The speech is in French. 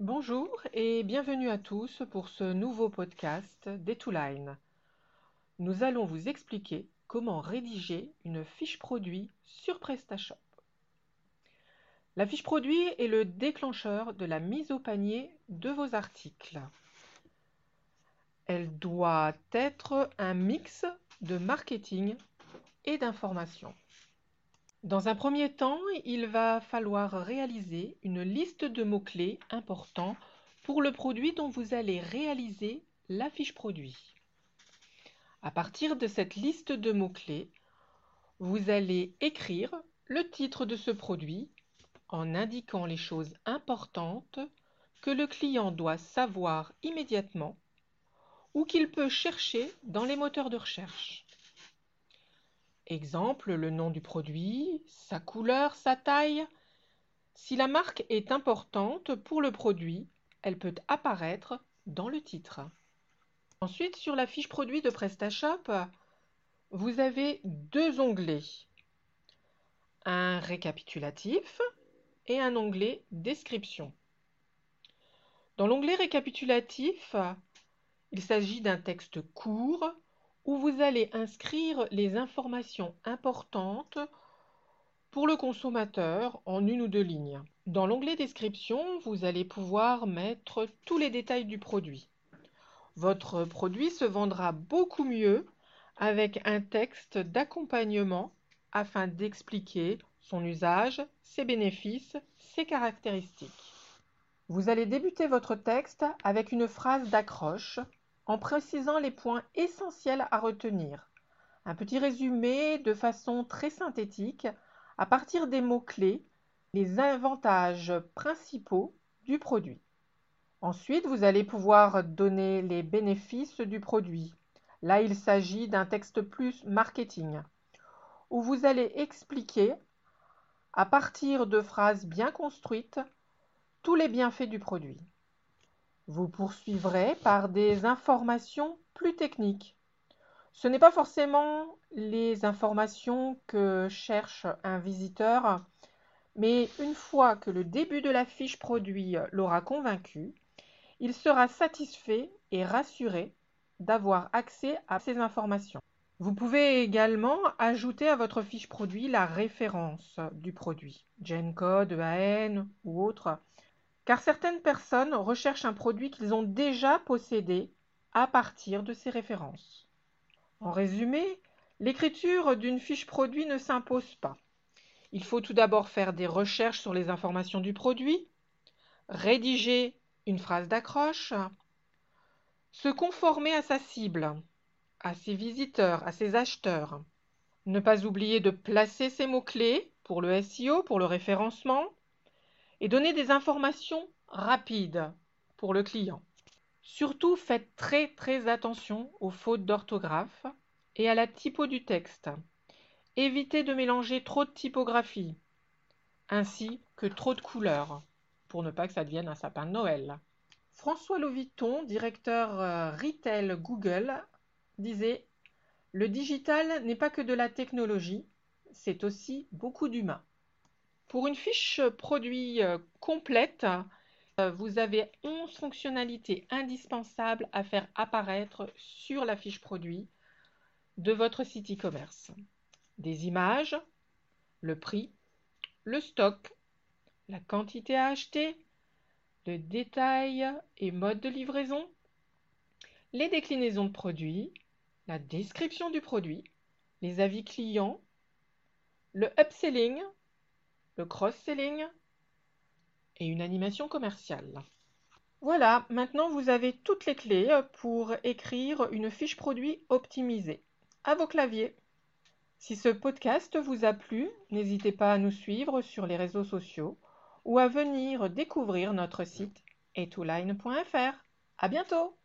Bonjour et bienvenue à tous pour ce nouveau podcast d'Etoline. Nous allons vous expliquer comment rédiger une fiche produit sur PrestaShop. La fiche produit est le déclencheur de la mise au panier de vos articles. Elle doit être un mix de marketing et d'information. Dans un premier temps, il va falloir réaliser une liste de mots-clés importants pour le produit dont vous allez réaliser la fiche produit. À partir de cette liste de mots-clés, vous allez écrire le titre de ce produit en indiquant les choses importantes que le client doit savoir immédiatement ou qu'il peut chercher dans les moteurs de recherche. Exemple, le nom du produit, sa couleur, sa taille. Si la marque est importante pour le produit, elle peut apparaître dans le titre. Ensuite, sur la fiche produit de PrestaShop, vous avez deux onglets. Un récapitulatif et un onglet description. Dans l'onglet récapitulatif, il s'agit d'un texte court où vous allez inscrire les informations importantes pour le consommateur en une ou deux lignes. Dans l'onglet Description, vous allez pouvoir mettre tous les détails du produit. Votre produit se vendra beaucoup mieux avec un texte d'accompagnement afin d'expliquer son usage, ses bénéfices, ses caractéristiques. Vous allez débuter votre texte avec une phrase d'accroche en précisant les points essentiels à retenir. Un petit résumé de façon très synthétique à partir des mots-clés, les avantages principaux du produit. Ensuite, vous allez pouvoir donner les bénéfices du produit. Là, il s'agit d'un texte plus marketing, où vous allez expliquer, à partir de phrases bien construites, tous les bienfaits du produit. Vous poursuivrez par des informations plus techniques. Ce n'est pas forcément les informations que cherche un visiteur, mais une fois que le début de la fiche produit l'aura convaincu, il sera satisfait et rassuré d'avoir accès à ces informations. Vous pouvez également ajouter à votre fiche produit la référence du produit, GenCode, EAN ou autre, car certaines personnes recherchent un produit qu'ils ont déjà possédé à partir de ces références. En résumé, l'écriture d'une fiche produit ne s'impose pas. Il faut tout d'abord faire des recherches sur les informations du produit, rédiger une phrase d'accroche, se conformer à sa cible, à ses visiteurs, à ses acheteurs. Ne pas oublier de placer ses mots-clés pour le SEO, pour le référencement, et donner des informations rapides pour le client. Surtout, faites très très attention aux fautes d'orthographe et à la typo du texte. Évitez de mélanger trop de typographie, ainsi que trop de couleurs, pour ne pas que ça devienne un sapin de Noël. François Loviton, directeur euh, retail Google, disait Le digital n'est pas que de la technologie, c'est aussi beaucoup d'humains. Pour une fiche produit euh, complète, euh, vous avez 11 fonctionnalités indispensables à faire apparaître sur la fiche produit de votre site e-commerce. Des images, le prix, le stock, la quantité à acheter, le détail et mode de livraison, les déclinaisons de produits, la description du produit, les avis clients, le upselling, le cross-selling et une animation commerciale. Voilà, maintenant vous avez toutes les clés pour écrire une fiche produit optimisée. À vos claviers. Si ce podcast vous a plu, n'hésitez pas à nous suivre sur les réseaux sociaux ou à venir découvrir notre site etouline.fr. À bientôt!